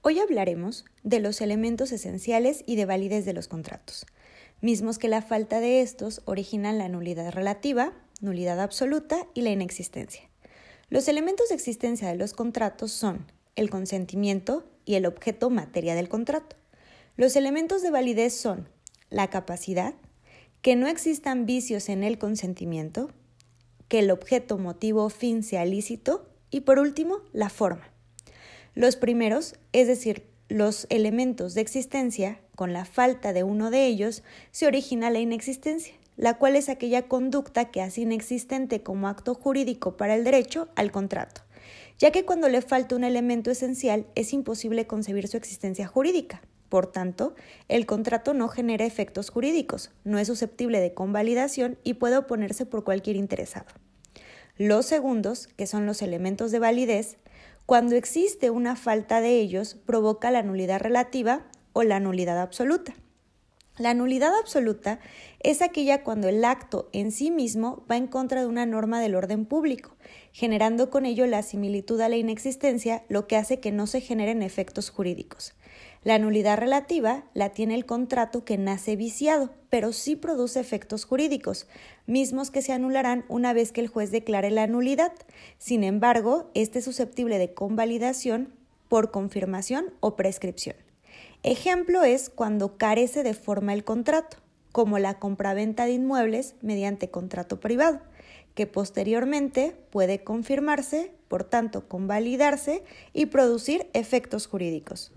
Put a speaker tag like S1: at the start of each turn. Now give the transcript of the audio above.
S1: Hoy hablaremos de los elementos esenciales y de validez de los contratos, mismos que la falta de estos originan la nulidad relativa, nulidad absoluta y la inexistencia. Los elementos de existencia de los contratos son el consentimiento y el objeto materia del contrato. Los elementos de validez son la capacidad, que no existan vicios en el consentimiento, que el objeto, motivo o fin sea lícito y por último, la forma. Los primeros, es decir, los elementos de existencia, con la falta de uno de ellos, se origina la inexistencia, la cual es aquella conducta que hace inexistente como acto jurídico para el derecho al contrato, ya que cuando le falta un elemento esencial es imposible concebir su existencia jurídica. Por tanto, el contrato no genera efectos jurídicos, no es susceptible de convalidación y puede oponerse por cualquier interesado. Los segundos, que son los elementos de validez, cuando existe una falta de ellos, provoca la nulidad relativa o la nulidad absoluta. La nulidad absoluta es aquella cuando el acto en sí mismo va en contra de una norma del orden público, generando con ello la similitud a la inexistencia, lo que hace que no se generen efectos jurídicos. La nulidad relativa la tiene el contrato que nace viciado, pero sí produce efectos jurídicos, mismos que se anularán una vez que el juez declare la nulidad. Sin embargo, este es susceptible de convalidación por confirmación o prescripción. Ejemplo es cuando carece de forma el contrato, como la compraventa de inmuebles mediante contrato privado, que posteriormente puede confirmarse, por tanto convalidarse y producir efectos jurídicos.